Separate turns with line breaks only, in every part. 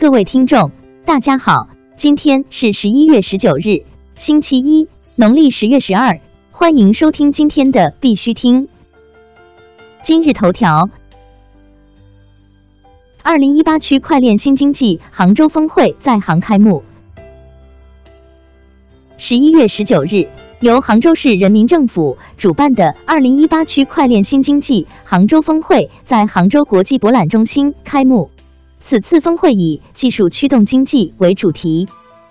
各位听众，大家好，今天是十一月十九日，星期一，农历十月十二，欢迎收听今天的必须听。今日头条：二零一八区块链新经济杭州峰会在杭开幕。十一月十九日，由杭州市人民政府主办的二零一八区块链新经济杭州峰会在杭州国际博览中心开幕。此次峰会以“技术驱动经济”为主题。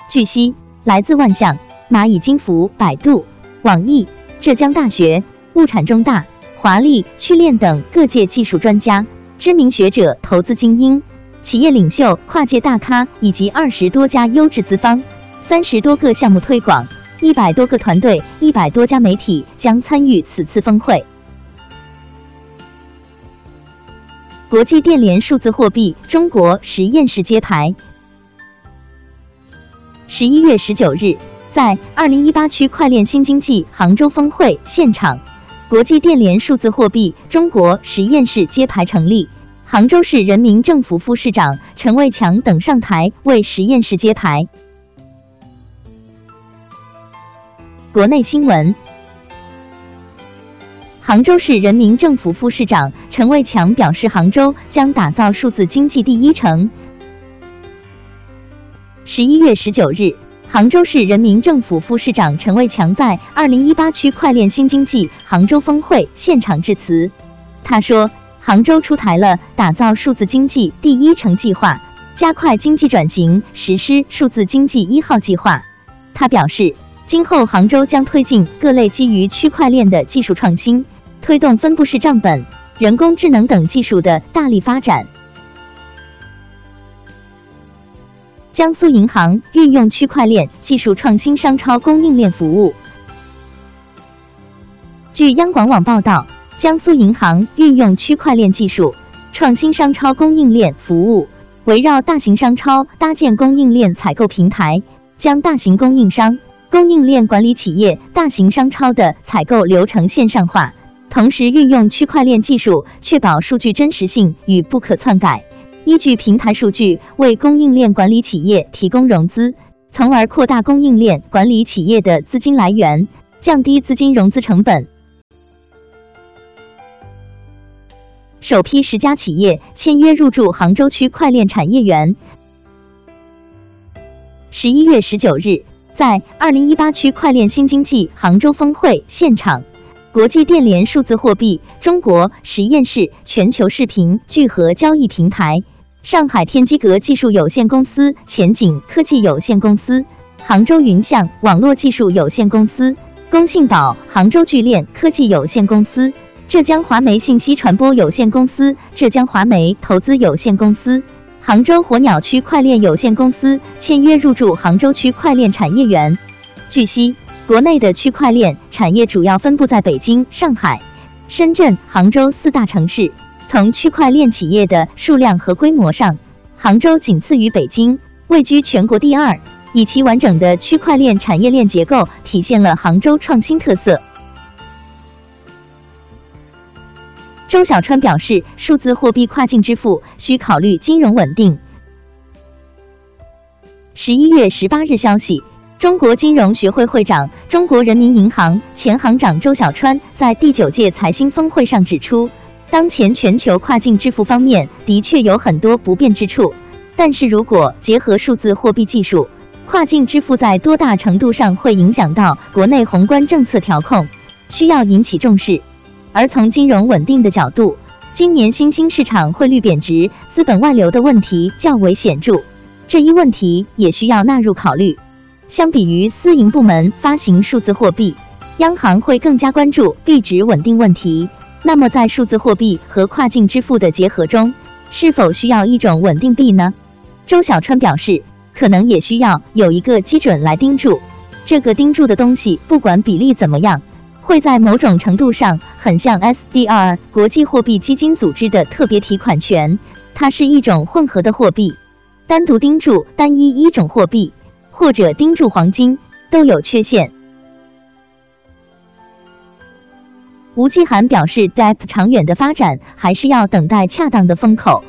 据悉，来自万象、蚂蚁金服、百度、网易、浙江大学、物产中大、华丽趣链等各界技术专家、知名学者、投资精英、企业领袖、跨界大咖以及二十多家优质资方、三十多个项目推广、一百多个团队、一百多家媒体将参与此次峰会。国际电联数字货币中国实验室揭牌。十一月十九日，在二零一八区块链新经济杭州峰会现场，国际电联数字货币中国实验室揭牌成立，杭州市人民政府副市长陈卫强等上台为实验室揭牌。国内新闻。杭州市人民政府副市长陈卫强表示，杭州将打造数字经济第一城。十一月十九日，杭州市人民政府副市长陈卫强在二零一八区块链新经济杭州峰会现场致辞。他说，杭州出台了打造数字经济第一城计划，加快经济转型，实施数字经济一号计划。他表示，今后杭州将推进各类基于区块链的技术创新。推动分布式账本、人工智能等技术的大力发展。江苏银行运用区块链技术创新商超供应链服务。据央广网报道，江苏银行运用区块链技术创新商超供应链服务，围绕大型商超搭建供应链采购平台，将大型供应商、供应链管理企业大型商超的采购流程线上化。同时运用区块链技术，确保数据真实性与不可篡改，依据平台数据为供应链管理企业提供融资，从而扩大供应链管理企业的资金来源，降低资金融资成本。首批十家企业签约入驻杭州区块链产业园。十一月十九日，在二零一八区块链新经济杭州峰会现场。国际电联数字货币中国实验室全球视频聚合交易平台、上海天机阁技术有限公司、前景科技有限公司、杭州云象网络技术有限公司、工信宝杭州聚链科技有限公司、浙江华媒信息传播有限公司、浙江华媒投资有限公司、杭州火鸟区块链有限公司签约入驻杭州区块链产业园。据悉。国内的区块链产业主要分布在北京、上海、深圳、杭州四大城市。从区块链企业的数量和规模上，杭州仅次于北京，位居全国第二。以其完整的区块链产业链结构，体现了杭州创新特色。周小川表示，数字货币跨境支付需考虑金融稳定。十一月十八日消息。中国金融学会会长、中国人民银行前行长周小川在第九届财新峰会上指出，当前全球跨境支付方面的确有很多不便之处，但是如果结合数字货币技术，跨境支付在多大程度上会影响到国内宏观政策调控，需要引起重视。而从金融稳定的角度，今年新兴市场汇率贬值、资本外流的问题较为显著，这一问题也需要纳入考虑。相比于私营部门发行数字货币，央行会更加关注币值稳定问题。那么，在数字货币和跨境支付的结合中，是否需要一种稳定币呢？周小川表示，可能也需要有一个基准来盯住。这个盯住的东西，不管比例怎么样，会在某种程度上很像 SDR 国际货币基金组织的特别提款权，它是一种混合的货币。单独盯住单一一种货币。或者盯住黄金都有缺陷。吴继涵表示，DAP 长远的发展还是要等待恰当的风口。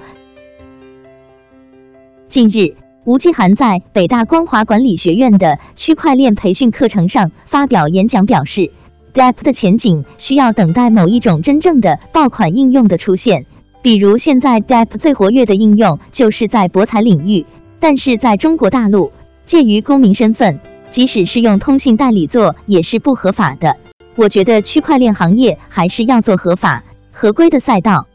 近日，吴继涵在北大光华管理学院的区块链培训课程上发表演讲，表示 DAP 的前景需要等待某一种真正的爆款应用的出现。比如，现在 DAP 最活跃的应用就是在博彩领域，但是在中国大陆，介于公民身份，即使是用通信代理做也是不合法的。我觉得区块链行业还是要做合法、合规的赛道。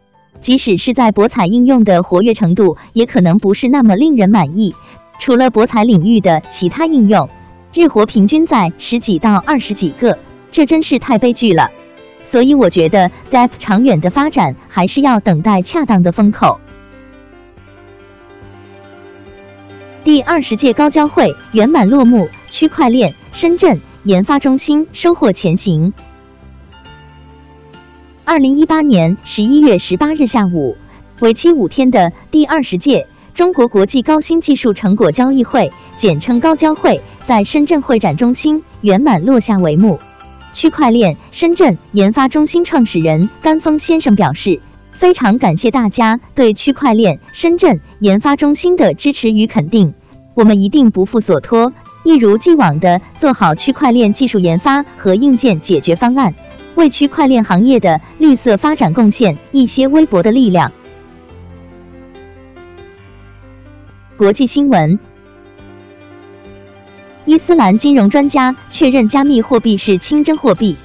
即使是在博彩应用的活跃程度，也可能不是那么令人满意。除了博彩领域的其他应用，日活平均在十几到二十几个，这真是太悲剧了。所以我觉得 DApp 长远的发展还是要等待恰当的风口。第二十届高交会圆满落幕，区块链深圳研发中心收获前行。二零一八年十一月十八日下午，为期五天的第二十届中国国际高新技术成果交易会（简称高交会）在深圳会展中心圆满落下帷幕。区块链深圳研发中心创始人甘峰先生表示：“非常感谢大家对区块链深圳研发中心的支持与肯定，我们一定不负所托，一如既往的做好区块链技术研发和硬件解决方案。”为区块链行业的绿色发展贡献一些微薄的力量。国际新闻：伊斯兰金融专家确认加密货币是清真货币。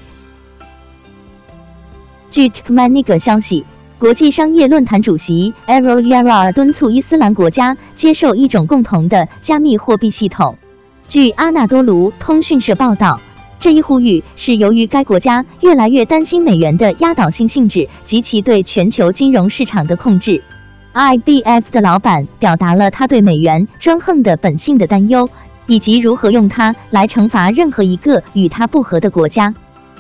据 t i k m a n i g 消息，国际商业论坛主席 a r o Yara 敦促伊斯兰国家接受一种共同的加密货币系统。据阿纳多卢通讯社报道。这一呼吁是由于该国家越来越担心美元的压倒性性质及其对全球金融市场的控制。IBF 的老板表达了他对美元专横的本性的担忧，以及如何用它来惩罚任何一个与他不和的国家。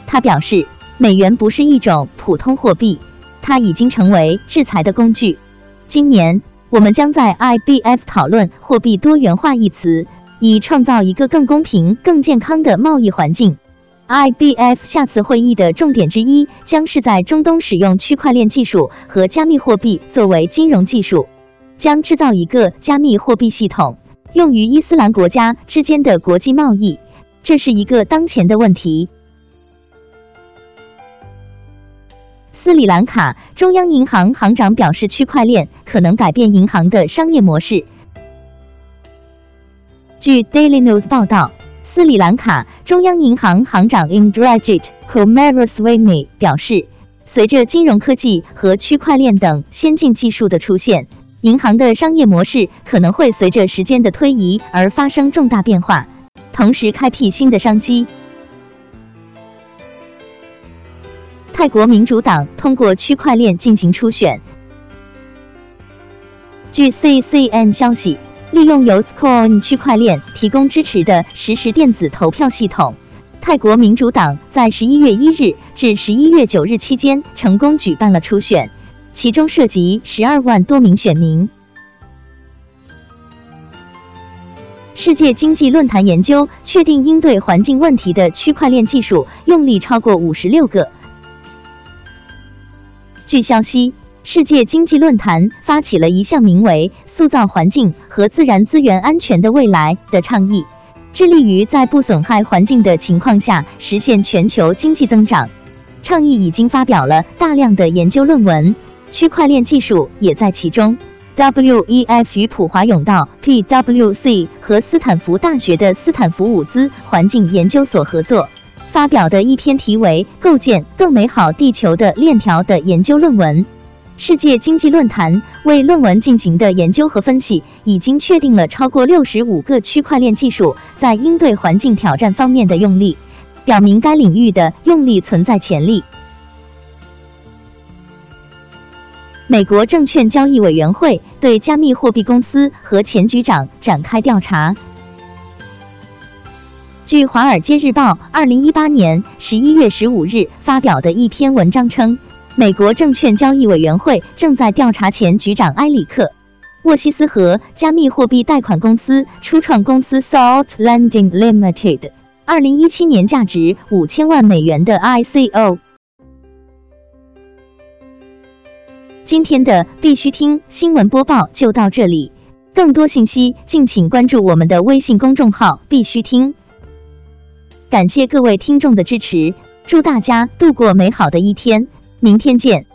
他表示，美元不是一种普通货币，它已经成为制裁的工具。今年，我们将在 IBF 讨论货币多元化一词。以创造一个更公平、更健康的贸易环境。IBF 下次会议的重点之一将是在中东使用区块链技术和加密货币作为金融技术，将制造一个加密货币系统，用于伊斯兰国家之间的国际贸易。这是一个当前的问题。斯里兰卡中央银行行长表示，区块链可能改变银行的商业模式。据 Daily News 报道，斯里兰卡中央银行行长 Indrajit Kumaraswamy 表示，随着金融科技和区块链等先进技术的出现，银行的商业模式可能会随着时间的推移而发生重大变化，同时开辟新的商机。泰国民主党通过区块链进行初选。据 CCN 消息。利用由 Coin 区块链提供支持的实时电子投票系统，泰国民主党在十一月一日至十一月九日期间成功举办了初选，其中涉及十二万多名选民。世界经济论坛研究确定应对环境问题的区块链技术用例超过五十六个。据消息。世界经济论坛发起了一项名为“塑造环境和自然资源安全的未来”的倡议，致力于在不损害环境的情况下实现全球经济增长。倡议已经发表了大量的研究论文，区块链技术也在其中。WEF 与普华永道 （PwC） 和斯坦福大学的斯坦福伍兹环境研究所合作，发表的一篇题为《构建更美好地球的链条》的研究论文。世界经济论坛为论文进行的研究和分析，已经确定了超过六十五个区块链技术在应对环境挑战方面的用力，表明该领域的用力存在潜力。美国证券交易委员会对加密货币公司和前局长展开调查。据《华尔街日报》二零一八年十一月十五日发表的一篇文章称。美国证券交易委员会正在调查前局长埃里克·沃西斯和加密货币贷款公司初创公司 Salt Lending Limited 二零一七年价值五千万美元的 ICO。今天的必须听新闻播报就到这里。更多信息敬请关注我们的微信公众号“必须听”。感谢各位听众的支持，祝大家度过美好的一天，明天见。